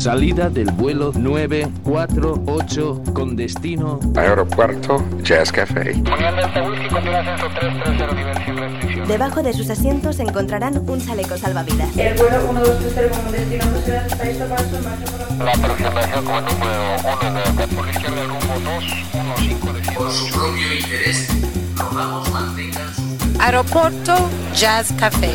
Salida del vuelo 948 con destino Aeropuerto Jazz Café. Debajo de sus asientos encontrarán un chaleco salvavidas. El vuelo 1230 como destino la aproximación como número 1 de por la izquierda rumbo 215 Por su propio interés, rogamos mantengan su Aeropuerto Jazz Café.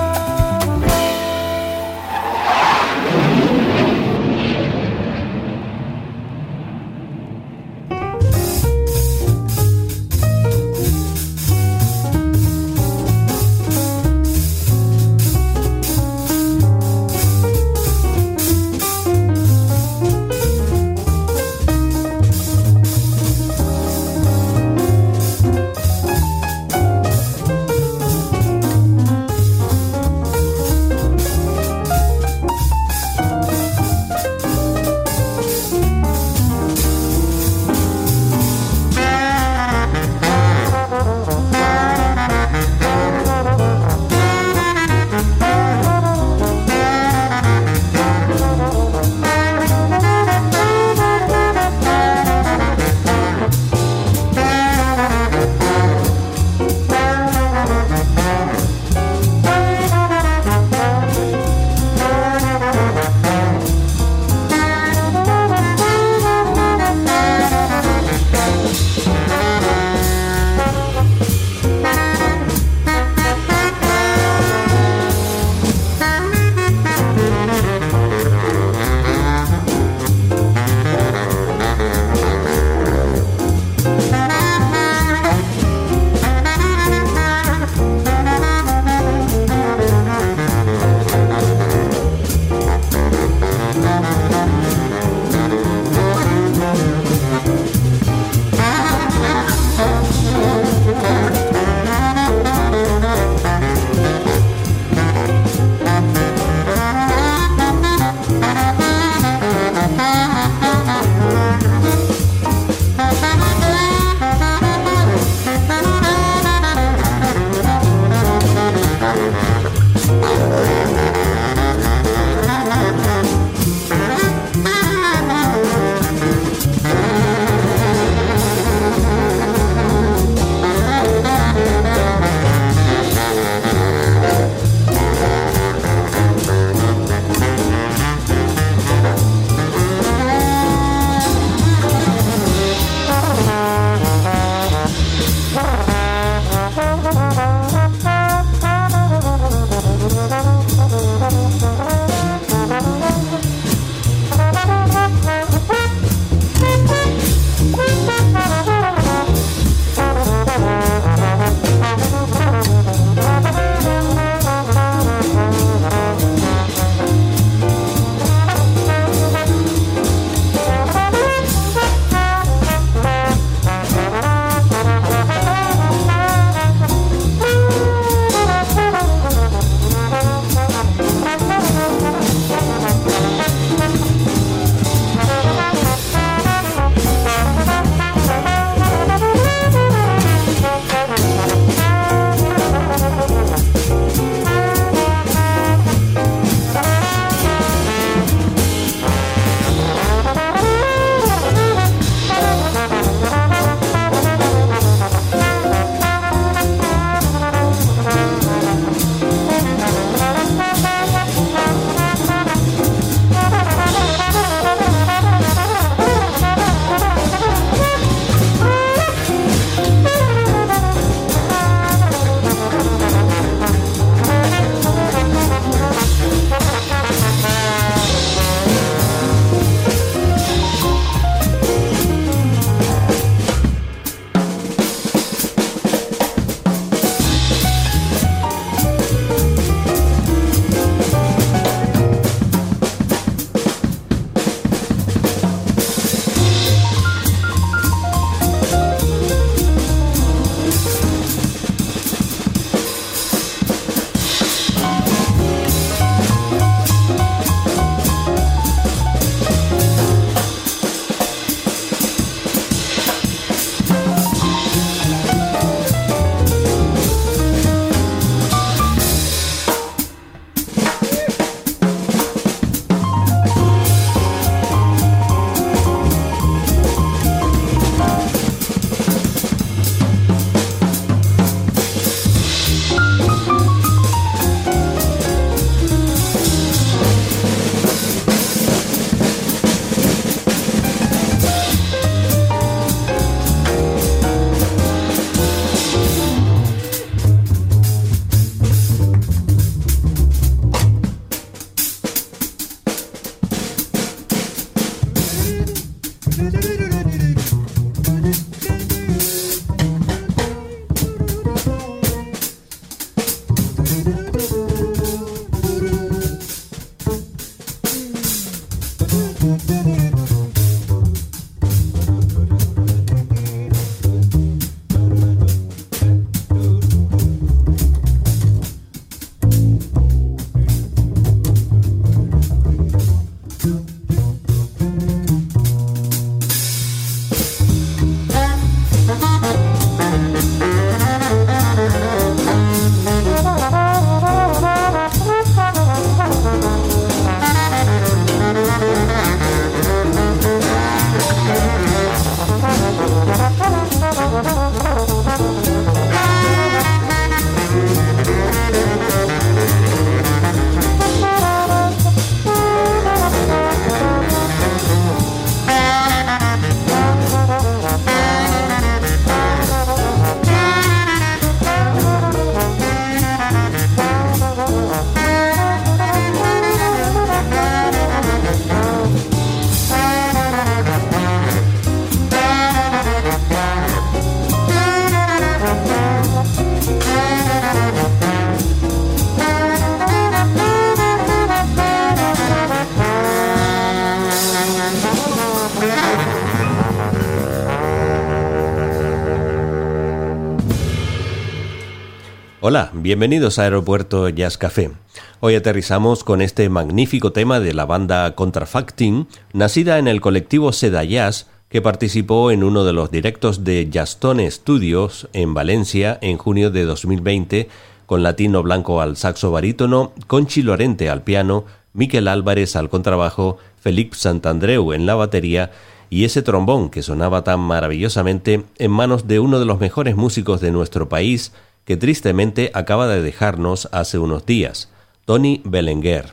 Hola, bienvenidos a Aeropuerto Jazz Café. Hoy aterrizamos con este magnífico tema de la banda Contrafacting, nacida en el colectivo Seda Jazz, que participó en uno de los directos de Jazztone Studios en Valencia en junio de 2020, con Latino Blanco al saxo barítono, Conchi Lorente al piano, Miquel Álvarez al contrabajo, Felipe Santandreu en la batería y ese trombón que sonaba tan maravillosamente en manos de uno de los mejores músicos de nuestro país, que tristemente acaba de dejarnos hace unos días, Tony Belenguer.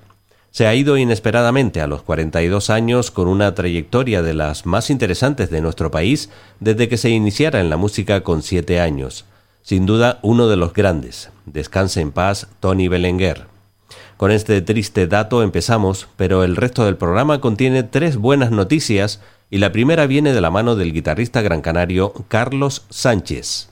Se ha ido inesperadamente a los 42 años con una trayectoria de las más interesantes de nuestro país desde que se iniciara en la música con siete años. Sin duda uno de los grandes. Descanse en paz, Tony Belenguer. Con este triste dato empezamos, pero el resto del programa contiene tres buenas noticias y la primera viene de la mano del guitarrista gran canario Carlos Sánchez.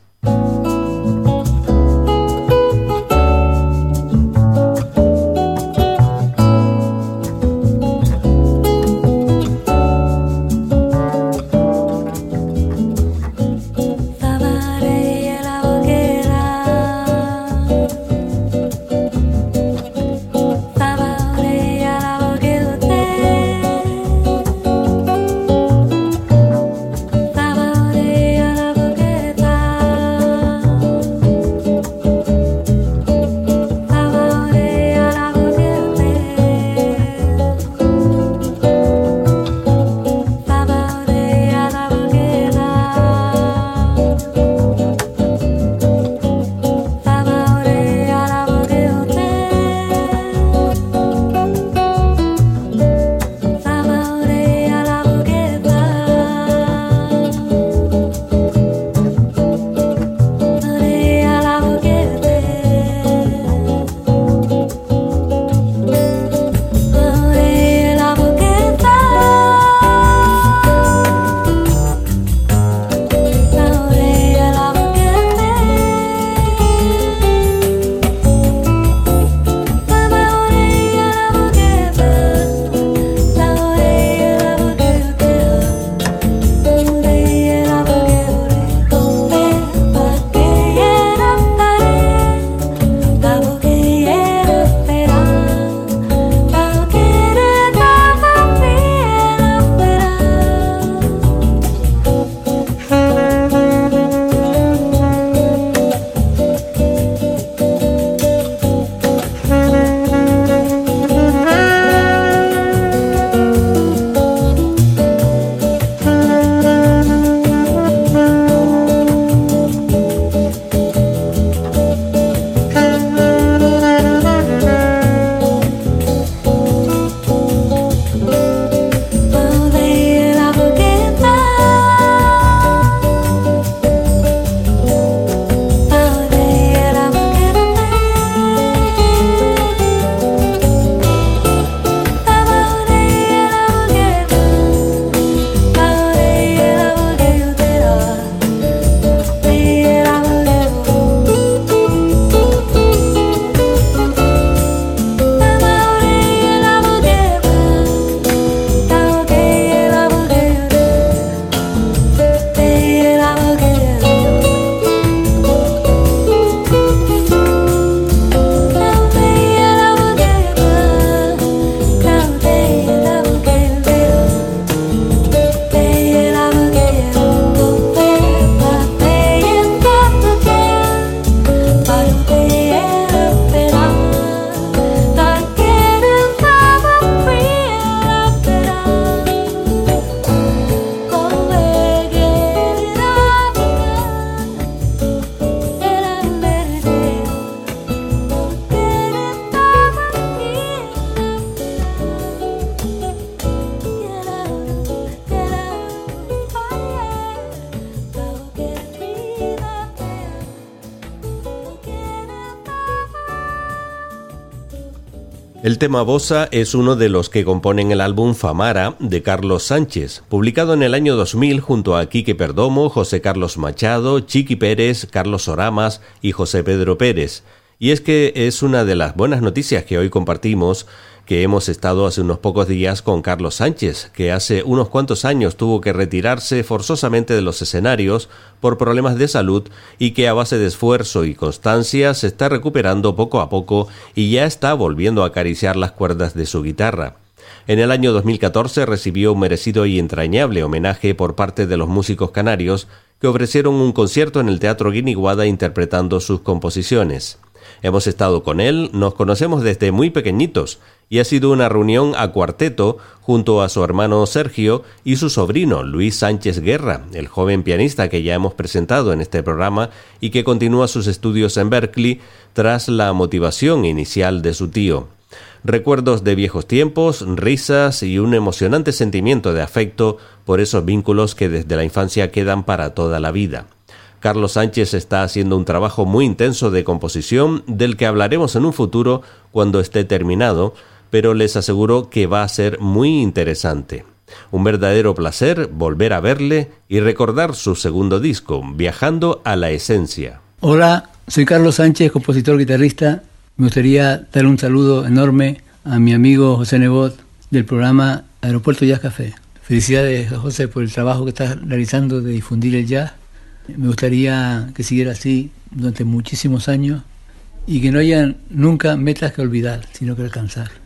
El tema Bosa es uno de los que componen el álbum Famara de Carlos Sánchez, publicado en el año 2000 junto a Quique Perdomo, José Carlos Machado, Chiqui Pérez, Carlos Oramas y José Pedro Pérez. Y es que es una de las buenas noticias que hoy compartimos que hemos estado hace unos pocos días con Carlos Sánchez, que hace unos cuantos años tuvo que retirarse forzosamente de los escenarios por problemas de salud y que a base de esfuerzo y constancia se está recuperando poco a poco y ya está volviendo a acariciar las cuerdas de su guitarra. En el año 2014 recibió un merecido y entrañable homenaje por parte de los músicos canarios que ofrecieron un concierto en el Teatro Guiniguada interpretando sus composiciones. Hemos estado con él, nos conocemos desde muy pequeñitos y ha sido una reunión a cuarteto junto a su hermano Sergio y su sobrino Luis Sánchez Guerra, el joven pianista que ya hemos presentado en este programa y que continúa sus estudios en Berkeley tras la motivación inicial de su tío. Recuerdos de viejos tiempos, risas y un emocionante sentimiento de afecto por esos vínculos que desde la infancia quedan para toda la vida. Carlos Sánchez está haciendo un trabajo muy intenso de composición del que hablaremos en un futuro cuando esté terminado, pero les aseguro que va a ser muy interesante. Un verdadero placer volver a verle y recordar su segundo disco, Viajando a la Esencia. Hola, soy Carlos Sánchez, compositor guitarrista. Me gustaría dar un saludo enorme a mi amigo José Nebot del programa Aeropuerto Jazz Café. Felicidades, José, por el trabajo que estás realizando de difundir el jazz. Me gustaría que siguiera así durante muchísimos años y que no haya nunca metas que olvidar, sino que alcanzar.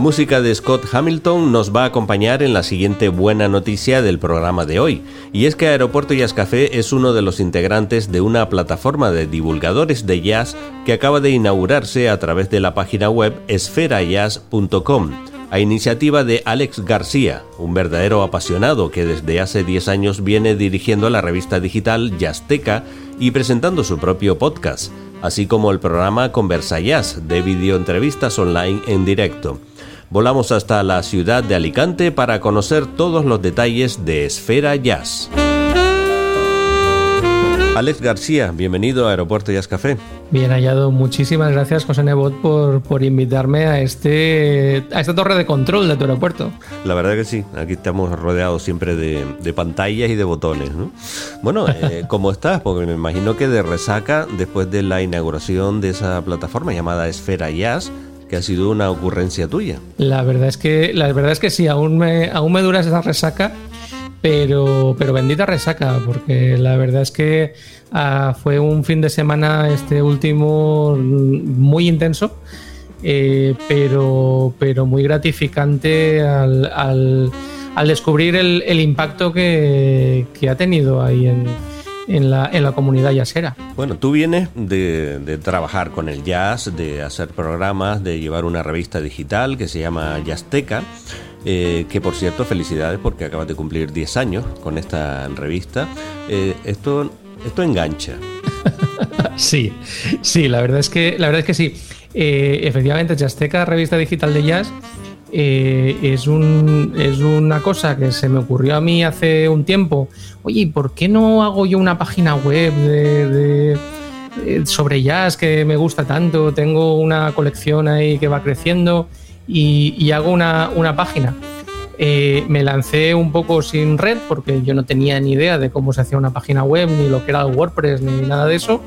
La música de Scott Hamilton nos va a acompañar en la siguiente buena noticia del programa de hoy, y es que Aeropuerto Jazz Café es uno de los integrantes de una plataforma de divulgadores de jazz que acaba de inaugurarse a través de la página web esferajazz.com, a iniciativa de Alex García, un verdadero apasionado que desde hace 10 años viene dirigiendo la revista digital Jazzteca y presentando su propio podcast, así como el programa Conversa Jazz de videoentrevistas online en directo volamos hasta la ciudad de Alicante para conocer todos los detalles de Esfera Jazz. Alex García, bienvenido a Aeropuerto Jazz Café. Bien hallado, muchísimas gracias José Nebot por, por invitarme a, este, a esta torre de control de tu aeropuerto. La verdad que sí, aquí estamos rodeados siempre de, de pantallas y de botones. ¿no? Bueno, eh, ¿cómo estás? Porque me imagino que de resaca después de la inauguración de esa plataforma llamada Esfera Jazz, que ha sido una ocurrencia tuya. La verdad es que, la verdad es que sí, aún me, aún me dura esa resaca, pero, pero bendita resaca, porque la verdad es que uh, fue un fin de semana este último muy intenso. Eh, pero, pero muy gratificante al, al, al descubrir el, el impacto que, que, ha tenido ahí en, en la, en la comunidad jazzera. Bueno, tú vienes de, de, trabajar con el jazz, de hacer programas, de llevar una revista digital que se llama Jazzteca, eh, que por cierto, felicidades porque acabas de cumplir 10 años con esta revista. Eh, esto, esto engancha. sí, sí, la verdad es que, la verdad es que sí. Eh, efectivamente, Jazzteca, revista digital de jazz, eh, es, un, es una cosa que se me ocurrió a mí hace un tiempo. Oye, ¿por qué no hago yo una página web de, de, de, sobre jazz que me gusta tanto? Tengo una colección ahí que va creciendo y, y hago una, una página. Eh, me lancé un poco sin red porque yo no tenía ni idea de cómo se hacía una página web, ni lo que era el WordPress, ni nada de eso.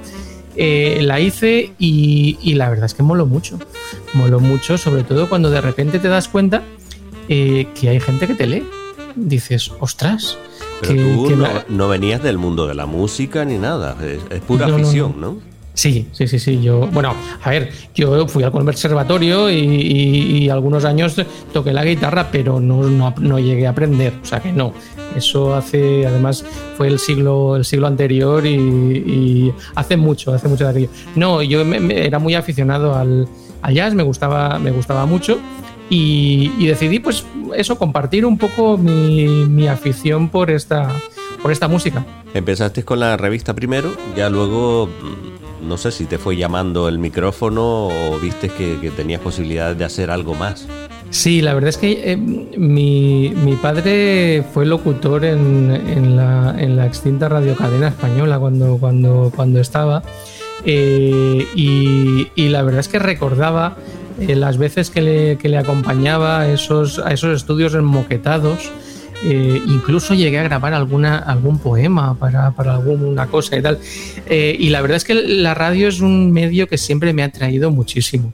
Eh, la hice y, y, la verdad es que moló mucho. Moló mucho, sobre todo cuando de repente te das cuenta eh, que hay gente que te lee. Dices, ostras. Pero que, tú que no, venías del mundo de la música ni nada, es, es pura no, afición, ¿no? Sí, sí, sí, sí. Yo, bueno, a ver, yo fui al conservatorio y, algunos años toqué la guitarra, pero no, no, no, llegué a aprender. O sea que no. Eso hace, además, fue el siglo, el siglo anterior y, hace mucho, hace mucho de aquello. No, yo me, era muy aficionado al, al, jazz, me gustaba, me gustaba mucho. Y, y decidí, pues, eso, compartir un poco mi, mi afición por esta, por esta música. Empezaste con la revista primero, ya luego no sé si te fue llamando el micrófono o viste que, tenías posibilidades de hacer algo más. Sí, la verdad es que eh, mi, padre fue locutor en, en, la, en, la, extinta radiocadena española cuando, cuando, cuando estaba eh, y, la verdad es que recordaba eh, las veces que le, que le acompañaba esos, a esos estudios enmoquetados eh, incluso llegué a grabar alguna, algún poema para, para alguna cosa y tal. Eh, y la verdad es que la radio es un medio que siempre me ha atraído muchísimo.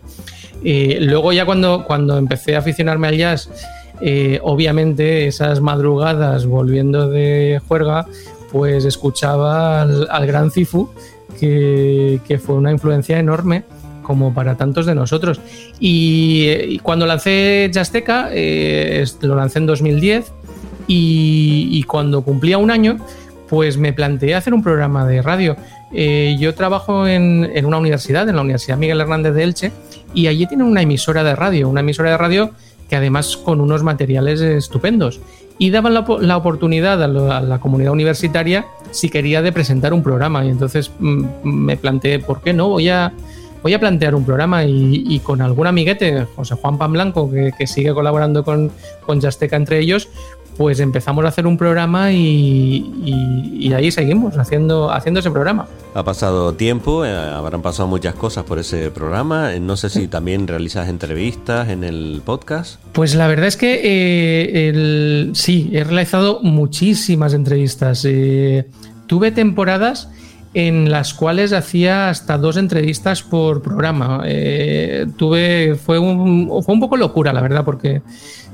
Eh, luego ya cuando, cuando empecé a aficionarme al jazz, obviamente esas madrugadas volviendo de juerga, pues escuchaba al, gran Cifu, que, que, fue una influencia enorme como para tantos de nosotros. Y, y cuando lancé Jazzteca, eh, lo lancé en 2010, y, y, cuando cumplía un año, pues me planteé hacer un programa de radio. Eh, yo trabajo en, en, una universidad, en la Universidad Miguel Hernández de Elche, y allí tienen una emisora de radio, una emisora de radio que además con unos materiales estupendos. Y daban la, la oportunidad a la, a la, comunidad universitaria si quería de presentar un programa. Y entonces mm, me planteé, ¿por qué no? Voy a, voy a plantear un programa y, y, con algún amiguete, José Juan Pan Blanco, que, que sigue colaborando con, con Jazzteca entre ellos, pues empezamos a hacer un programa y, ahí seguimos haciendo, haciendo ese programa. Ha pasado tiempo, eh, habrán pasado muchas cosas por ese programa. Eh, no sé si también realizas entrevistas en el podcast. Pues la verdad es que eh, sí, he realizado muchísimas entrevistas. tuve temporadas en las cuales hacía hasta dos entrevistas por programa. tuve, fue un, fue un poco locura, la verdad, porque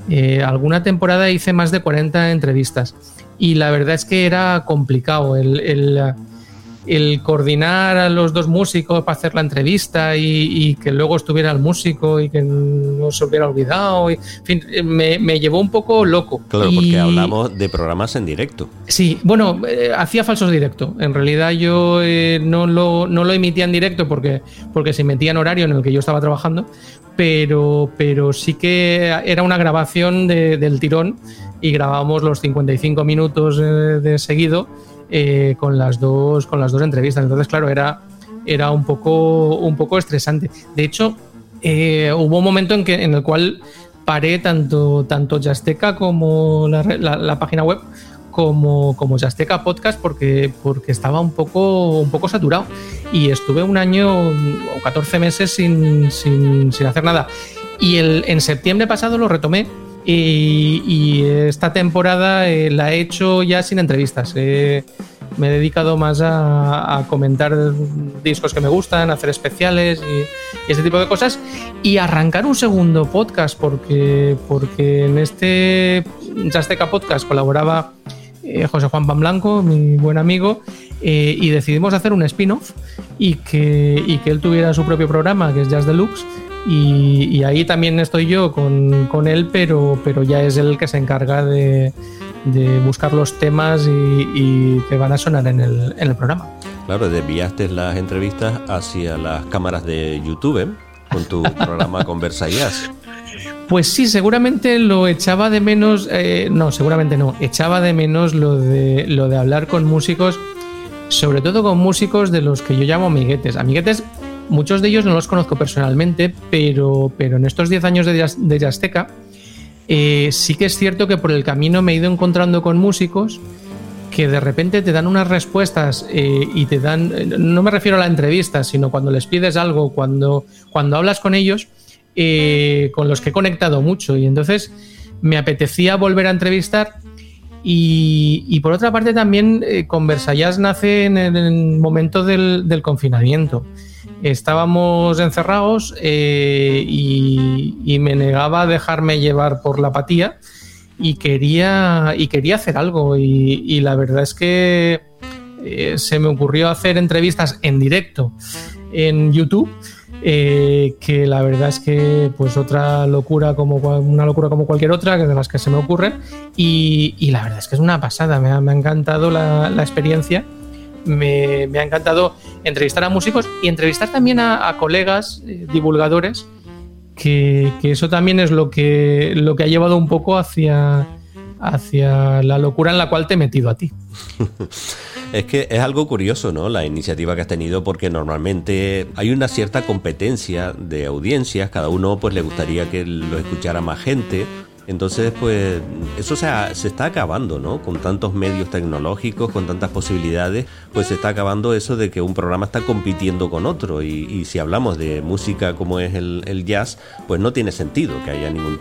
eh, alguna temporada hice más de 40 entrevistas y la verdad es que era complicado el, el, coordinar a los dos músicos para hacer la entrevista y, que luego estuviera el músico y que no se hubiera olvidado. Y, en fin, me, me, llevó un poco loco. Claro, porque hablamos de programas en directo. Sí, bueno, eh, hacía falsos directo. En realidad yo eh, no, lo, no lo emitía en directo porque, porque se metía en horario en el que yo estaba trabajando, pero, pero sí que era una grabación del tirón y grabamos los 55 minutos eh, de seguido eh, con, las dos, con las dos entrevistas. Entonces, claro, era, era un, poco, un poco estresante. De hecho, eh, hubo un momento en, que, en el cual paré tanto, tanto Yasteca como la página web como, como Azteca Podcast porque, porque estaba un poco, un poco saturado. Y estuve un año o 14 meses sin, sin, sin hacer nada. Y el, en septiembre pasado lo retomé y, esta temporada eh, la he hecho ya sin entrevistas. me he dedicado más a, comentar discos que me gustan, hacer especiales y, ese tipo de cosas. Y arrancar un segundo podcast, porque, porque en este Azteca Podcast colaboraba eh, José Juan Pan Blanco, mi buen amigo, eh, y decidimos hacer un spin-off y que, que él tuviera su propio programa, que es Jazz Deluxe. Y, y ahí también estoy yo con, él, pero, pero ya es él que se encarga de, buscar los temas y, que van a sonar en el, en el programa. Claro, desviaste las entrevistas hacia las cámaras de YouTube ¿eh? con tu programa Conversa Jazz. Pues sí, seguramente lo echaba de menos, eh, no, seguramente no, echaba de menos lo de, lo de hablar con músicos, sobre todo con músicos de los que yo llamo amiguetes. Amiguetes, muchos de ellos no los conozco personalmente, pero, pero en estos 10 años de, de eh, sí que es cierto que por el camino me he ido encontrando con músicos que de repente te dan unas respuestas eh, y te dan, no me refiero a la entrevista, sino cuando les pides algo, cuando, cuando hablas con ellos, eh, con los que he conectado mucho y entonces me apetecía volver a entrevistar y, por otra parte también eh, Conversayas nace en el, momento del, confinamiento. Estábamos encerrados eh, y, me negaba a dejarme llevar por la apatía y quería, y quería hacer algo y, la verdad es que se me ocurrió hacer entrevistas en directo en YouTube eh, que la verdad es que pues otra locura como una locura como cualquier otra de las que se me ocurren y, la verdad es que es una pasada me ha, encantado la, experiencia me, ha encantado entrevistar a músicos y entrevistar también a, colegas eh, divulgadores que, eso también es lo que, lo que ha llevado un poco hacia, hacia la locura en la cual te he metido a ti. Es que es algo curioso, ¿no? La iniciativa que has tenido porque normalmente hay una cierta competencia de audiencias, cada uno pues le gustaría que lo escuchara más gente entonces, pues eso se, se está acabando, ¿no? Con tantos medios tecnológicos, con tantas posibilidades, pues se está acabando eso de que un programa está compitiendo con otro. Y, si hablamos de música como es el, jazz, pues no tiene sentido que haya ningún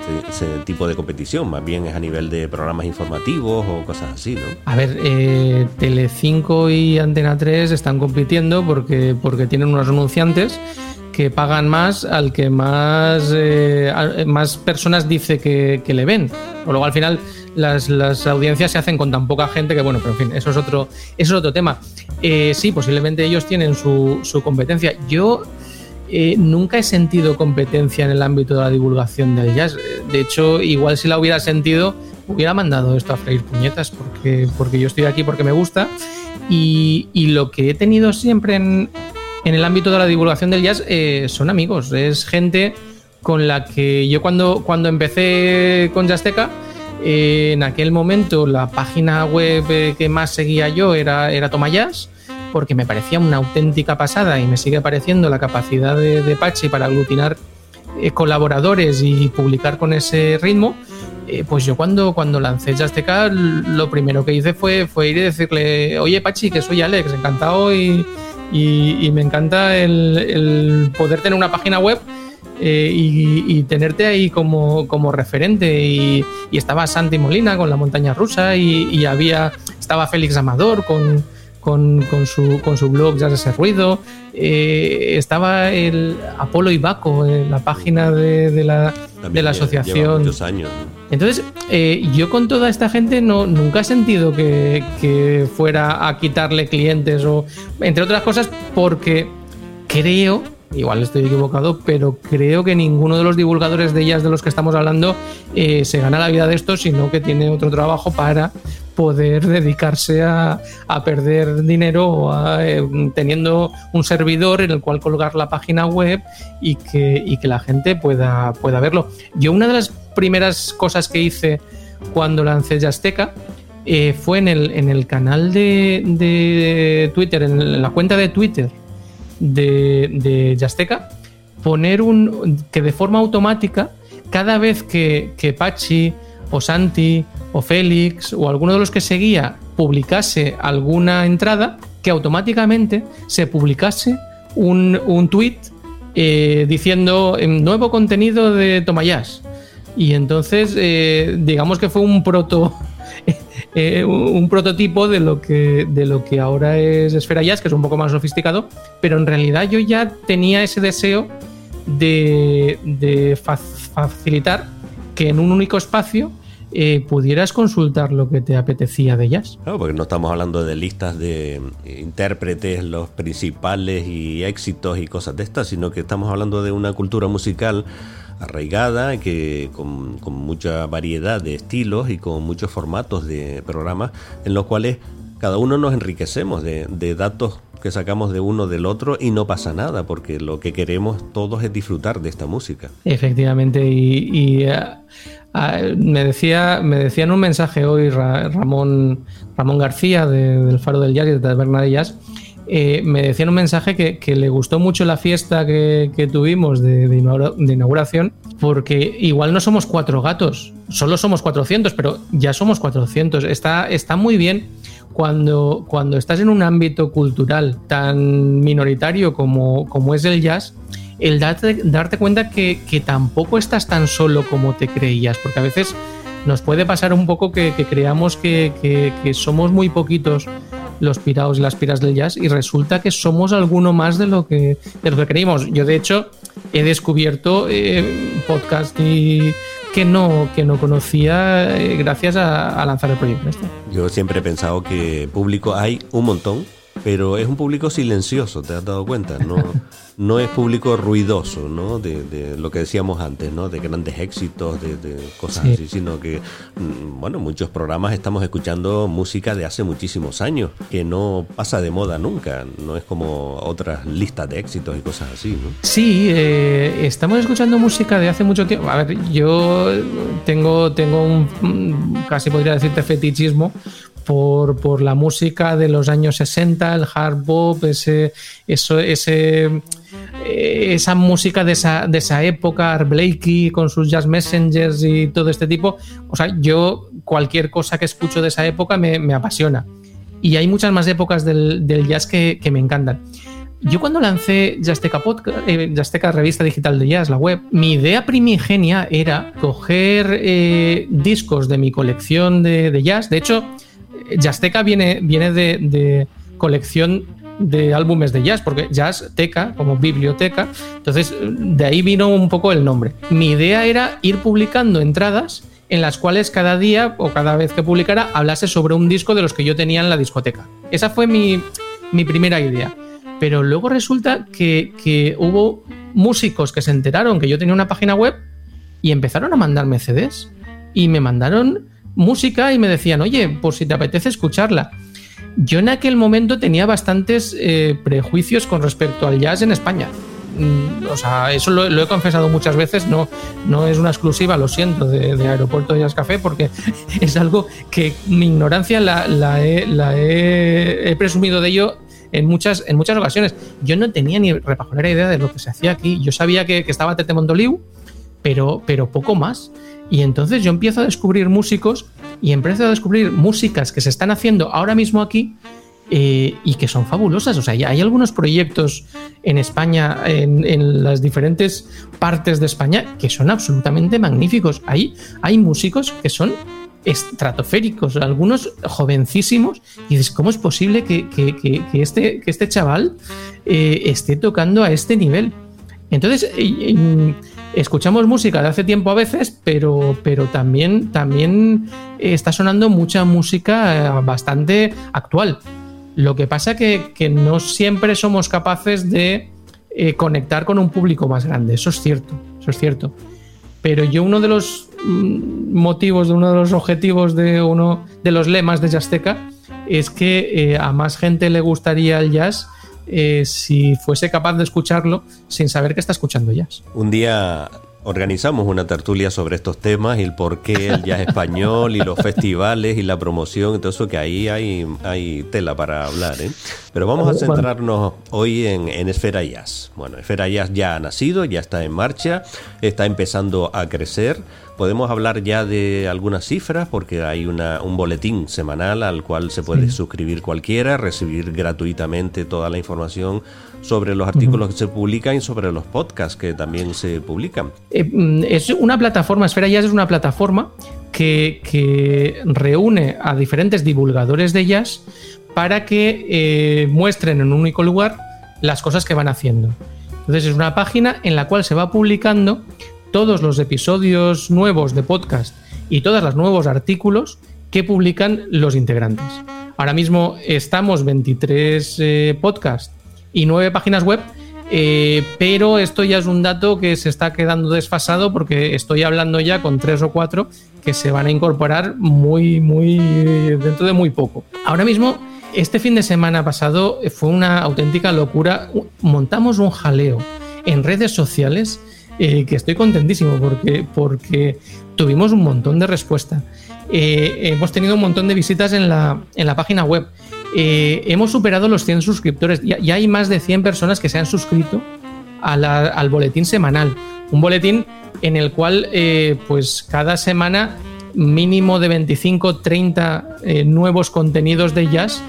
tipo de competición. Más bien es a nivel de programas informativos o cosas así, ¿no? A ver, eh, Telecinco y Antena 3 están compitiendo porque, porque tienen unos anunciantes que pagan más al que más, eh, más personas dice que, le ven. O luego al final las, audiencias se hacen con tan poca gente que bueno, pero en fin, eso es otro, eso es otro tema. Eh, sí, posiblemente ellos tienen su, competencia. Yo eh, nunca he sentido competencia en el ámbito de la divulgación del jazz. De hecho, igual si la hubiera sentido, hubiera mandado esto a freír puñetas porque, porque yo estoy aquí porque me gusta. Y, y lo que he tenido siempre en, en el ámbito de la divulgación del jazz eh, son amigos, es gente con la que yo cuando, cuando empecé con Jazzteca, eh, en aquel momento la página web eh, que más seguía yo era, era Toma Jazz, porque me parecía una auténtica pasada y me sigue pareciendo la capacidad de, Pachi para aglutinar colaboradores y publicar con ese ritmo. eh, pues yo cuando, cuando lancé Jazzteca, lo primero que hice fue, fue ir y decirle, oye Pachi, que soy Alex, encantado y, y, me encanta el, el, poder tener una página web eh, y, tenerte ahí como, como referente. Y, estaba Santi Molina con la montaña rusa y, había, estaba Félix Amador con, con, con, su, con su blog Ya ese ruido. Eh, estaba el Apolo Ibaco en la página de, de la, de la asociación. muchos años. Entonces, eh, yo con toda esta gente no, nunca he sentido que, que, fuera a quitarle clientes o, entre otras cosas, porque creo, igual estoy equivocado, pero creo que ninguno de los divulgadores de ellas de los que estamos hablando eh, se gana la vida de esto, sino que tiene otro trabajo para poder dedicarse a, perder dinero eh, teniendo un servidor en el cual colgar la página web y que, que la gente pueda, pueda verlo. Yo una de las primeras cosas que hice cuando lancé Yasteca eh, fue en el, en el canal de, Twitter, en la cuenta de Twitter de, de Yasteca, poner un que de forma automática, cada vez que, que Pachi o Santi o Félix o alguno de los que seguía publicase alguna entrada, que automáticamente se publicase un, un tweet eh, diciendo nuevo contenido de Tomayas. Y entonces, eh, digamos que fue un proto. Eh, un prototipo de lo, que, de lo que ahora es Esfera Jazz, que es un poco más sofisticado, pero en realidad yo ya tenía ese deseo de, de facilitar que en un único espacio eh, pudieras consultar lo que te apetecía de ellas. Claro, porque no estamos hablando de listas de intérpretes, los principales y éxitos y cosas de estas, sino que estamos hablando de una cultura musical arraigada, que con, mucha variedad de estilos y con muchos formatos de programas en los cuales cada uno nos enriquecemos de, datos que sacamos de uno del otro y no pasa nada, porque lo que queremos todos es disfrutar de esta música. Efectivamente, y, eh, Ah, me, decía, me decían un mensaje hoy Ramón, Ramón García del Faro del Jazz y de Taberna de Jazz. Eh, me decían un mensaje que, le gustó mucho la fiesta que, tuvimos de, inauguración, porque igual no somos cuatro gatos, solo somos 400, pero ya somos 400. Está, está muy bien cuando, cuando estás en un ámbito cultural tan minoritario como, como es el jazz el darte, darte cuenta que, tampoco estás tan solo como te creías, porque a veces nos puede pasar un poco que, creamos que, somos muy poquitos los piraos y las piras del jazz y resulta que somos alguno más de lo que, de lo que creímos. Yo de hecho he descubierto eh, podcast que no, que no conocía eh, gracias a, a, lanzar el proyecto. Este. Yo siempre he pensado que público hay un montón pero es un público silencioso, ¿te has dado cuenta? No, no es público ruidoso, ¿no? De, lo que decíamos antes, ¿no? De grandes éxitos, de, cosas así, sino que, mm, bueno, muchos programas estamos escuchando música de hace muchísimos años, que no pasa de moda nunca, no es como otras listas de éxitos y cosas así, ¿no? Sí, eh, estamos escuchando música de hace mucho tiempo. A ver, yo tengo, tengo un, mm, casi podría decirte fetichismo por, por, la música de los años 60, el hard bop, ese, eso, ese, eh, esa música de esa, de esa época, Art Blakey con sus jazz messengers y todo este tipo. O sea, yo cualquier cosa que escucho de esa época me, me apasiona. Y hay muchas más épocas del, del jazz que, que, me encantan. Yo cuando lancé Jazzteca, Podcast, eh, Revista Digital de Jazz, la web, mi idea primigenia era coger eh, discos de mi colección de, de jazz. De hecho, Jazzteca viene, viene de, colección de álbumes de jazz, porque Jazzteca, como biblioteca, entonces de ahí vino un poco el nombre. Mi idea era ir publicando entradas en las cuales cada día o cada vez que publicara hablase sobre un disco de los que yo tenía en la discoteca. Esa fue mi, primera idea. Pero luego resulta que, que, hubo músicos que se enteraron que yo tenía una página web y empezaron a mandarme CDs. Y me mandaron música y me decían, oye, por si te apetece escucharla. Yo en aquel momento tenía bastantes eh, prejuicios con respecto al jazz en España. Mm, o sea, eso lo, he confesado muchas veces, no, no es una exclusiva, lo siento, de, Aeropuerto Jazz Café, porque es algo que mi ignorancia la, la, he, presumido de ello en muchas, en muchas ocasiones. Yo no tenía ni repajonera idea de lo que se hacía aquí. Yo sabía que, que estaba Tete Montoliu, pero, pero poco más. Y entonces yo empiezo a descubrir músicos y empiezo a descubrir músicas que se están haciendo ahora mismo aquí eh, y que son fabulosas. O sea, hay algunos proyectos en España, en, las diferentes partes de España, que son absolutamente magníficos. Hay, hay músicos que son estratosféricos, algunos jovencísimos, y dices, ¿cómo es posible que, este, que este chaval eh, esté tocando a este nivel? Entonces, escuchamos música de hace tiempo a veces, pero, pero también, también está sonando mucha música bastante actual. Lo que pasa que, que no siempre somos capaces de eh, conectar con un público más grande. Eso es cierto, eso es cierto. Pero yo uno de los mm, motivos, de uno de los objetivos de uno de los lemas de Jazzteca es que eh, a más gente le gustaría el jazz eh, si fuese capaz de escucharlo sin saber que está escuchando jazz. Un día organizamos una tertulia sobre estos temas y el por qué el jazz español y los festivales y la promoción y todo eso que ahí hay, hay tela para hablar. ¿eh? Pero vamos a centrarnos hoy en, en, Esfera Jazz. Bueno, Esfera Jazz ya ha nacido, ya está en marcha, está empezando a crecer. Podemos hablar ya de algunas cifras porque hay una, un boletín semanal al cual se puede suscribir cualquiera, recibir gratuitamente toda la información sobre los artículos que se publican y sobre los podcasts que también se publican. Eh, mm, es una plataforma, Esfera Jazz es una plataforma que, que reúne a diferentes divulgadores de jazz para que eh, muestren en un único lugar las cosas que van haciendo. Entonces es una página en la cual se va publicando todos los episodios nuevos de podcast y todos los nuevos artículos que publican los integrantes. Ahora mismo estamos 23 eh, podcasts y nueve páginas web. Eh, pero esto ya es un dato que se está quedando desfasado porque estoy hablando ya con tres o cuatro que se van a incorporar muy, muy dentro de muy poco. Ahora mismo, este fin de semana pasado fue una auténtica locura. Montamos un jaleo en redes sociales eh, que estoy contentísimo porque, porque tuvimos un montón de respuesta. Eh, hemos tenido un montón de visitas en la, en la página web. Eh, hemos superado los 100 suscriptores. Ya, hay más de 100 personas que se han suscrito al boletín semanal. Un boletín en el cual, eh, pues cada semana, mínimo de 25, 30 eh, nuevos contenidos de jazz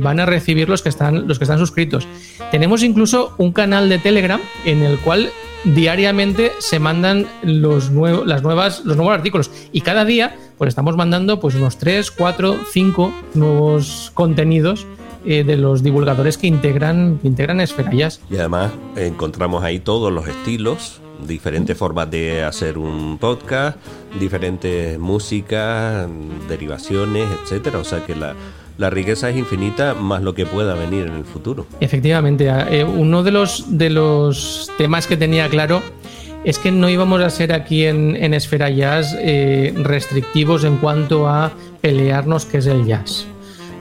van a recibir los que, están, los que están suscritos. Tenemos incluso un canal de Telegram en el cual diariamente se mandan las nuevas, los nuevos artículos y cada día pues estamos mandando pues unos 3, 4, 5 nuevos contenidos eh, de los divulgadores que integran, que integran Esfera Jazz. Y además encontramos ahí todos los estilos, diferentes formas de hacer un podcast, diferentes músicas, derivaciones, etcétera. O sea que la, la riqueza es infinita más lo que pueda venir en el futuro. Efectivamente, eh, uno de los, de los temas que tenía claro es que no íbamos a ser aquí en, en Esfera Jazz eh, restrictivos en cuanto a pelearnos qué es el jazz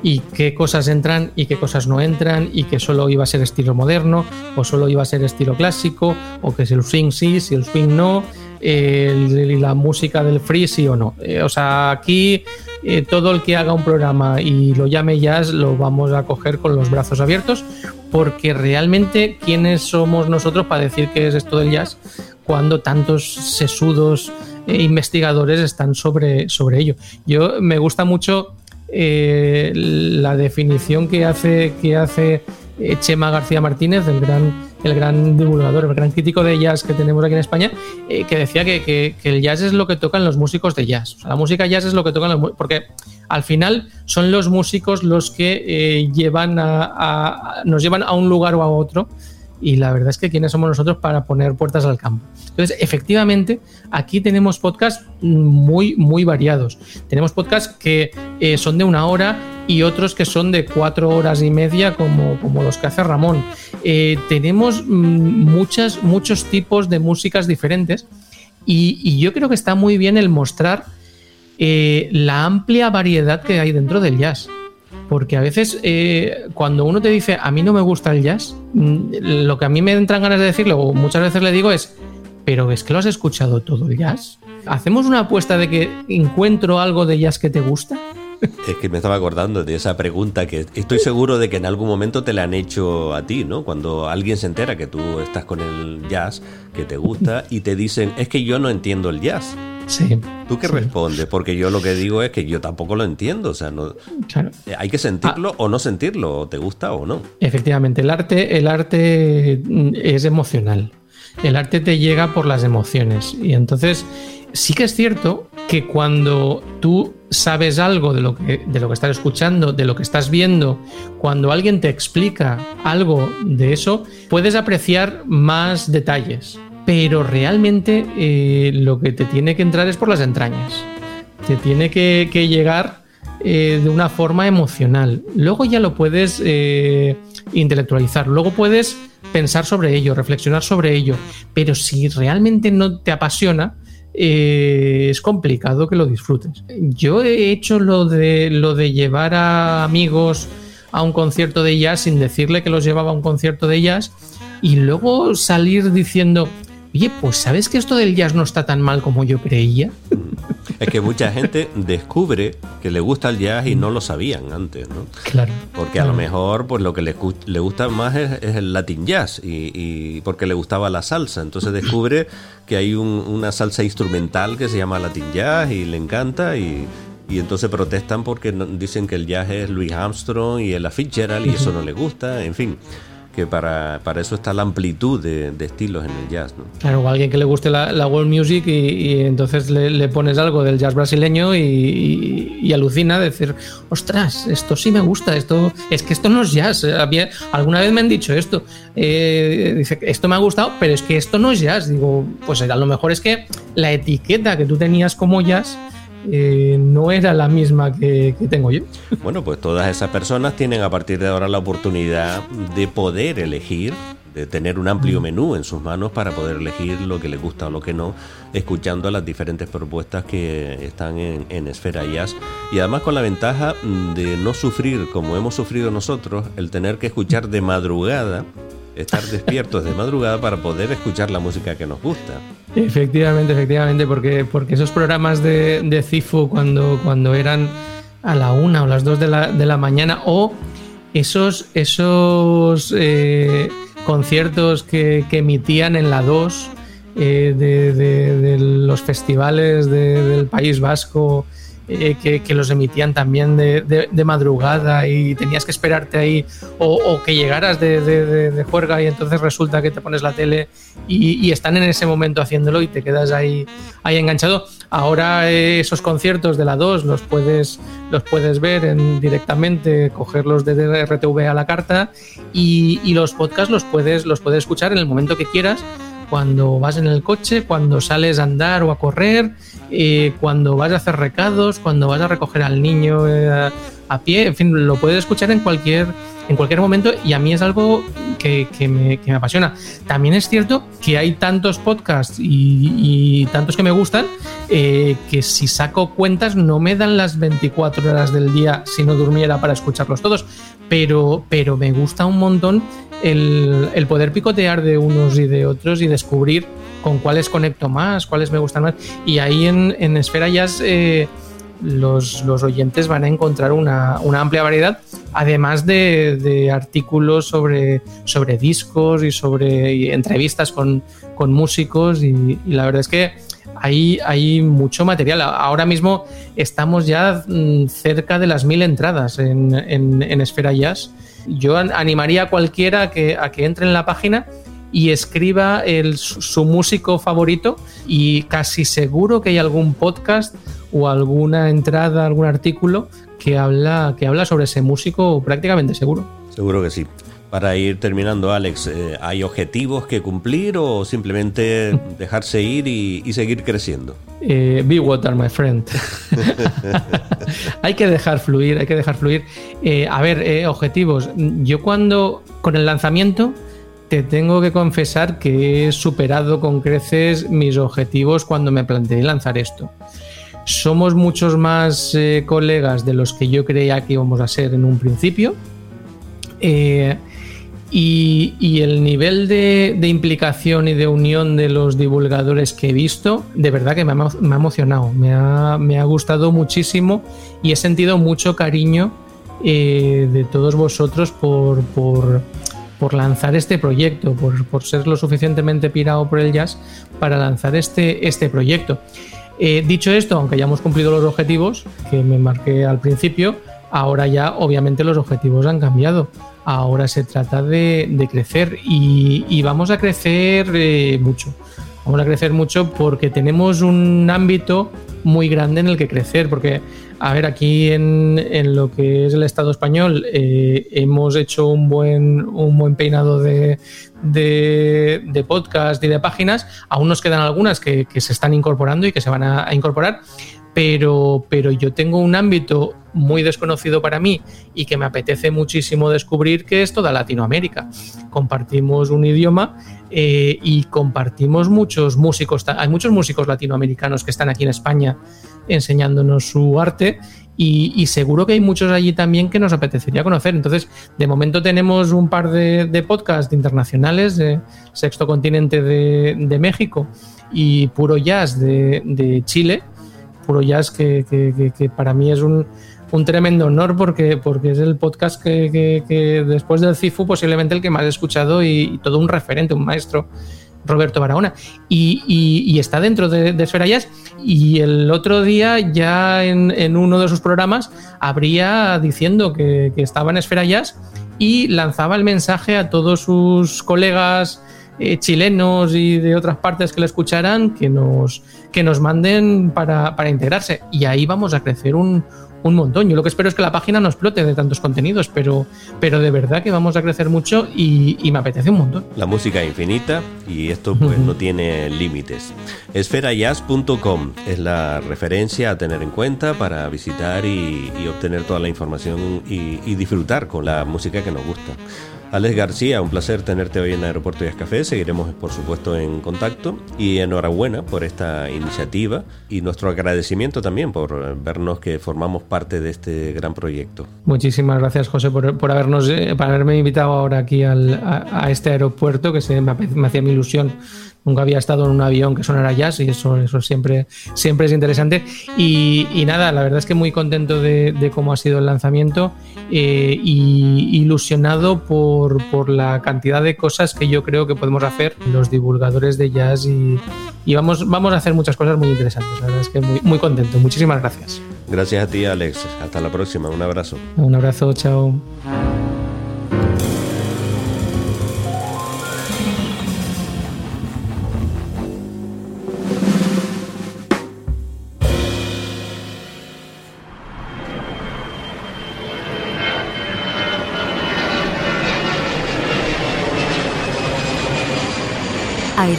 y qué cosas entran y qué cosas no entran y que solo iba a ser estilo moderno o solo iba a ser estilo clásico o que si el swing sí, si el swing no, eh, la música del free sí o no. o sea, aquí eh, todo el que haga un programa y lo llame jazz lo vamos a coger con los brazos abiertos porque realmente quiénes somos nosotros para decir qué es esto del jazz cuando tantos sesudos e investigadores están sobre, sobre ello. Yo me gusta mucho eh, la definición que hace, que hace Chema García Martínez, el gran el gran divulgador, el gran crítico de jazz que tenemos aquí en España, eh, que decía que, el jazz es lo que tocan los músicos de jazz. la música jazz es lo que tocan los porque al final son los músicos los que eh, llevan a, nos llevan a un lugar o a otro y la verdad es que quiénes somos nosotros para poner puertas al campo. Entonces, efectivamente, aquí tenemos podcasts muy, muy variados. Tenemos podcasts que eh, son de una hora y otros que son de cuatro horas y media, como, como los que hace Ramón. Eh, tenemos mm, muchas, muchos tipos de músicas diferentes y, yo creo que está muy bien el mostrar eh, la amplia variedad que hay dentro del jazz. Porque a veces eh, cuando uno te dice a mí no me gusta el jazz, mm, lo que a mí me entran ganas de decirle, o muchas veces le digo es, pero es que lo has escuchado todo el jazz. ¿Hacemos una apuesta de que encuentro algo de jazz que te gusta? Es que me estaba acordando de esa pregunta que estoy seguro de que en algún momento te la han hecho a ti, ¿no? Cuando alguien se entera que tú estás con el jazz, que te gusta, y te dicen, es que yo no entiendo el jazz. Sí. ¿Tú qué respondes? Porque yo lo que digo es que yo tampoco lo entiendo. O sea, no, hay que sentirlo o no sentirlo, o te gusta o no. Efectivamente, el arte, el arte es emocional. El arte te llega por las emociones. Y entonces, sí que es cierto que cuando tú sabes algo de lo que, de lo que estás escuchando, de lo que estás viendo, cuando alguien te explica algo de eso, puedes apreciar más detalles pero realmente eh, lo que te tiene que entrar es por las entrañas. Te tiene que, llegar eh, de una forma emocional. Luego ya lo puedes eh, intelectualizar, luego puedes pensar sobre ello, reflexionar sobre ello, pero si realmente no te apasiona, es complicado que lo disfrutes. Yo he hecho lo de, lo de llevar a amigos a un concierto de jazz sin decirle que los llevaba a un concierto de jazz y luego salir diciendo, oye, pues sabes que esto del jazz no está tan mal como yo creía. Es que mucha gente descubre que le gusta el jazz y no lo sabían antes, ¿no? Claro. Porque a lo mejor pues lo que le, le gusta más es, el latin jazz y, porque le gustaba la salsa. Entonces descubre que hay una salsa instrumental que se llama latin jazz y le encanta y, entonces protestan porque dicen que el jazz es Louis Armstrong y el Fitzgerald y eso no le gusta, en fin que para, para eso está la amplitud de, estilos en el jazz. Claro, o alguien que le guste la, world music y, entonces le, pones algo del jazz brasileño y, alucina decir, ostras, esto sí me gusta, esto es que esto no es jazz. Había, alguna vez me han dicho esto, eh, dice, esto me ha gustado, pero es que esto no es jazz. Digo, pues a lo mejor es que la etiqueta que tú tenías como jazz eh, no era la misma que, tengo yo. Bueno, pues todas esas personas tienen a partir de ahora la oportunidad de poder elegir, de tener un amplio mm. menú en sus manos para poder elegir lo que les gusta o lo que no, escuchando las diferentes propuestas que están en, en Esfera Jazz. Y además con la ventaja de no sufrir, como hemos sufrido nosotros, el tener que escuchar de madrugada estar despiertos de madrugada para poder escuchar la música que nos gusta. Efectivamente, efectivamente, porque, porque esos programas de, de CIFU cuando, cuando eran a la una o las dos de la, de la mañana o esos, esos eh, conciertos que, que, emitían en la 2 eh, de, los festivales del País Vasco eh, que, los emitían también de, madrugada y tenías que esperarte ahí o, que llegaras de, juerga y entonces resulta que te pones la tele y, están en ese momento haciéndolo y te quedas ahí, ahí enganchado. Ahora eh, esos conciertos de la 2 los puedes, los puedes ver en, directamente, cogerlos de RTV a la carta y, y los podcasts los puedes, los puedes escuchar en el momento que quieras cuando vas en el coche, cuando sales a andar o a correr, cuando vas a hacer recados, cuando vas a recoger al niño eh, a pie, en fin, lo puedes escuchar en cualquier, en cualquier momento y a mí es algo que, me, apasiona. También es cierto que hay tantos podcasts y, tantos que me gustan eh, que si saco cuentas no me dan las 24 horas del día si no durmiera para escucharlos todos, pero, pero me gusta un montón el, poder picotear de unos y de otros y descubrir con cuáles conecto más, cuáles me gustan más. Y ahí en, Esfera Jazz eh, los, oyentes van a encontrar una, amplia variedad, además de, artículos sobre, sobre discos y sobre entrevistas con, músicos. Y, la verdad es que hay, hay mucho material. Ahora mismo estamos ya mm, cerca de las mil entradas en, en, en Esfera Jazz yo animaría a cualquiera a que, a que entre en la página y escriba el, su músico favorito y casi seguro que hay algún podcast o alguna entrada, algún artículo que habla, que habla sobre ese músico prácticamente seguro. Seguro que sí. Para ir terminando, Alex, eh, ¿hay objetivos que cumplir o simplemente dejarse ir y, seguir creciendo? Eh, be water, my friend. hay que dejar fluir, hay que dejar fluir. Eh, a ver, objetivos. Yo cuando, con el lanzamiento, te tengo que confesar que he superado con creces mis objetivos cuando me planteé lanzar esto. Somos muchos más colegas de los que yo creía que íbamos a ser en un principio. Y, el nivel de, implicación y de unión de los divulgadores que he visto, de verdad que me ha, emocionado, me ha, gustado muchísimo y he sentido mucho cariño eh, de todos vosotros por, lanzar este proyecto, por, ser lo suficientemente pirado por el jazz para lanzar este, este proyecto. Eh, dicho esto, aunque ya hemos cumplido los objetivos que me marqué al principio, ahora ya obviamente los objetivos han cambiado ahora se trata de, crecer y, vamos a crecer eh, mucho. Vamos a crecer mucho porque tenemos un ámbito muy grande en el que crecer, porque, a ver, aquí en, lo que es el Estado español eh, hemos hecho un buen, un buen peinado de, de, podcast y de páginas, aún nos quedan algunas que, se están incorporando y que se van a incorporar, pero, pero yo tengo un ámbito muy desconocido para mí y que me apetece muchísimo descubrir que es toda Latinoamérica. Compartimos un idioma eh, y compartimos muchos músicos, hay muchos músicos latinoamericanos que están aquí en España enseñándonos su arte y, seguro que hay muchos allí también que nos apetecería conocer. Entonces, de momento tenemos un par de, podcasts internacionales de Sexto Continente de, México y Puro Jazz de Chile puro jazz, que, para mí es un, tremendo honor porque, porque es el podcast que, después del CIFU posiblemente el que más he escuchado y, todo un referente, un maestro. Roberto Barahona. Y, está dentro de, Esfera Jazz. Y el otro día, ya en, uno de sus programas, habría diciendo que, estaba en Esfera Jazz y lanzaba el mensaje a todos sus colegas eh, chilenos y de otras partes que le escucharan que nos, que nos manden para, integrarse. Y ahí vamos a crecer un, montón. Yo lo que espero es que la página no explote de tantos contenidos, pero, pero de verdad que vamos a crecer mucho y, me apetece un montón. La música infinita y esto pues no tiene límites. Esferajazz.com es la referencia a tener en cuenta para visitar y, obtener toda la información y, y disfrutar con la música que nos gusta. Alex García, un placer tenerte hoy en Aeropuerto y Café. Seguiremos, por supuesto, en contacto. Y enhorabuena por esta iniciativa y nuestro agradecimiento también por vernos que formamos parte de este gran proyecto. Muchísimas gracias, José, por, habernos, eh, por haberme invitado ahora aquí a, este aeropuerto, que se, me, me hacía mi ilusión nunca había estado en un avión que sonara jazz y eso, eso siempre, siempre es interesante. Y, nada, la verdad es que muy contento de, cómo ha sido el lanzamiento eh, y ilusionado por, por, la cantidad de cosas que yo creo que podemos hacer los divulgadores de jazz y, y, vamos, vamos a hacer muchas cosas muy interesantes. La verdad es que muy, muy contento. Muchísimas gracias. Gracias a ti, Alex. Hasta la próxima. Un abrazo. Un abrazo. Chao.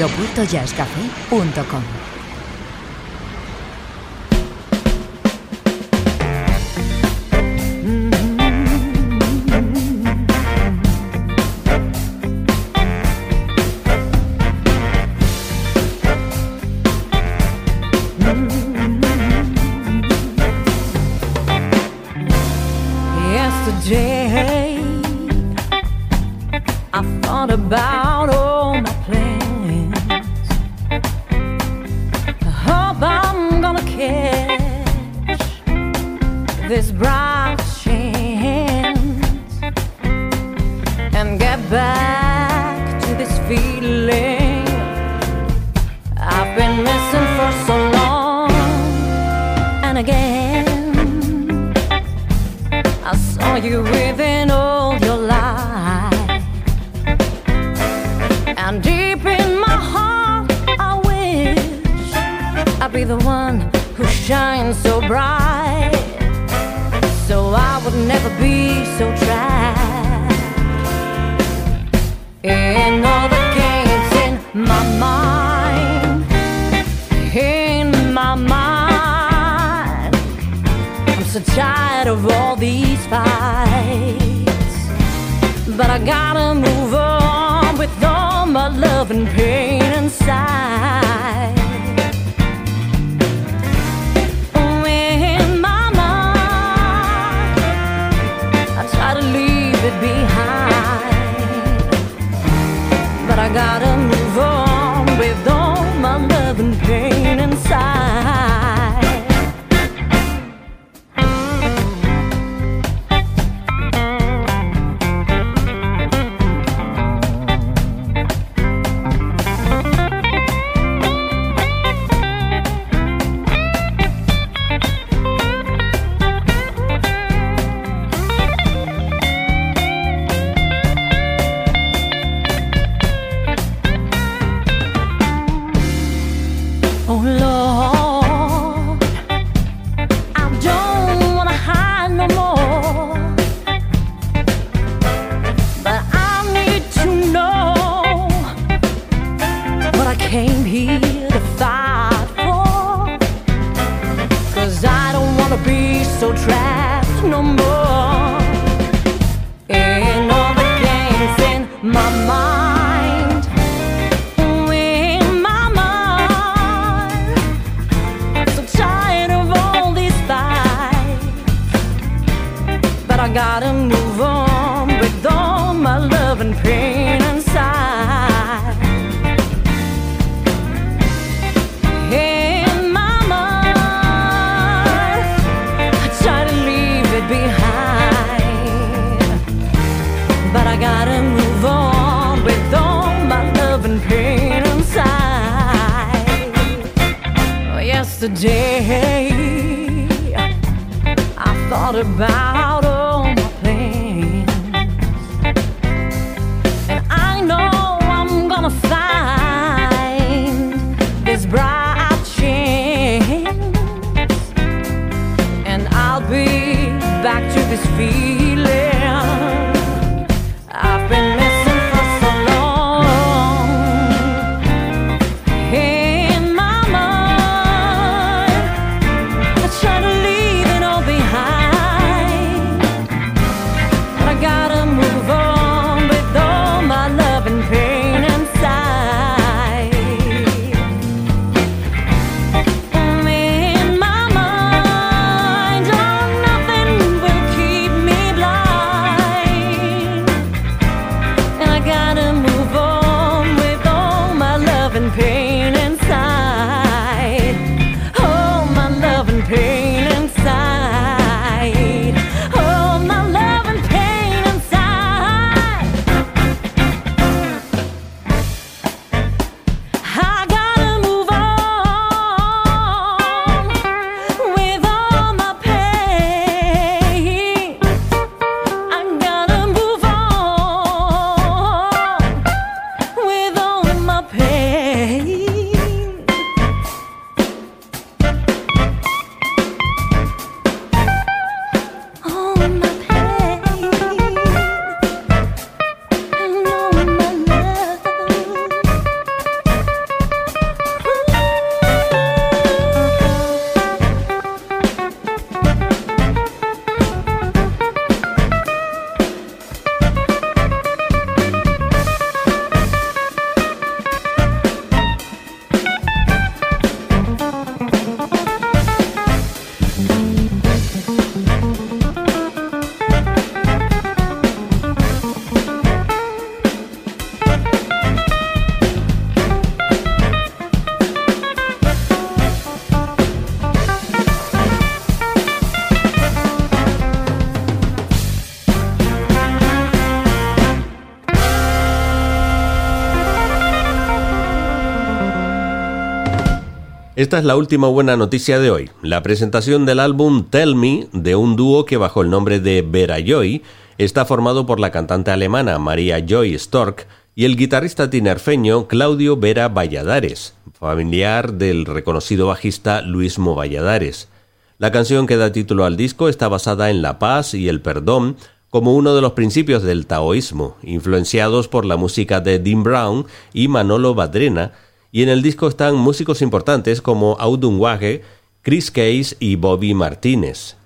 aeropuertojazzcafé.com This brown chance and get back to this feeling. I've been missing for so long and again I saw you within all your life and deep in my heart I wish I'd be the one who shines so bright would never be so tried. In all the games in my mind, in my mind, I'm so tired of all these fights. But I gotta move on with all my love and pain inside. Esta es la última buena noticia de hoy, la presentación del álbum Tell Me de un dúo que bajo el nombre de Vera Joy está formado por la cantante alemana María Joy Stork y el guitarrista tinerfeño Claudio Vera Valladares, familiar del reconocido bajista Luismo Valladares. La canción que da título al disco está basada en la paz y el perdón como uno de los principios del taoísmo, influenciados por la música de Dean Brown y Manolo Badrena, y en el disco están músicos importantes como Audun Wage, Chris Case y Bobby Martínez.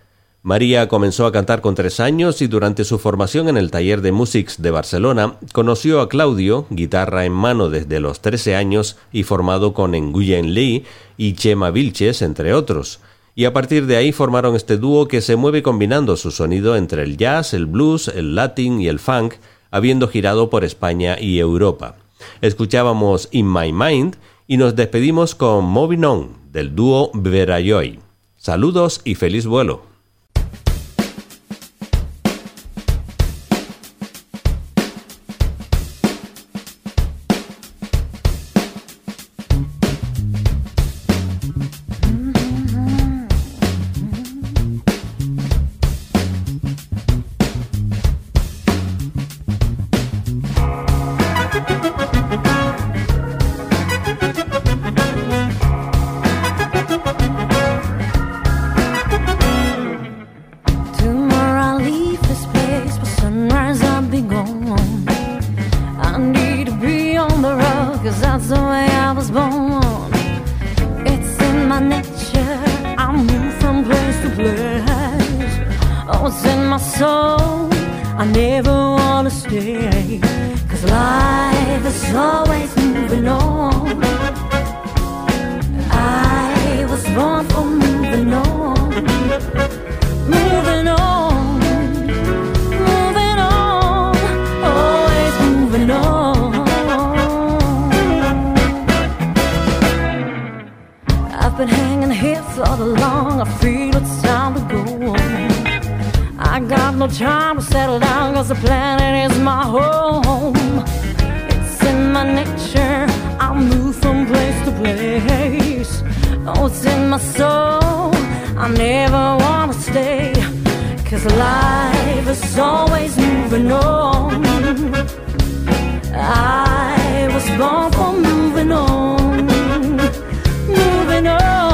María comenzó a cantar con tres años y durante su formación en el taller de Musics de Barcelona conoció a Claudio, guitarra en mano desde los 13 años y formado con Nguyen Lee y Chema Vilches, entre otros. Y a partir de ahí formaron este dúo que se mueve combinando su sonido entre el jazz, el blues, el latin y el funk, habiendo girado por España y Europa. Escuchábamos In My Mind y nos despedimos con Moving On del dúo Verayoy. Saludos y feliz vuelo. I've been hanging here so long, I feel it's time to go on. I got no time to settle down, cause the planet is my home. It's in my nature, I move from place to place. Oh, it's in my soul, I never wanna stay. Cause life is always moving on. I was born for moving on know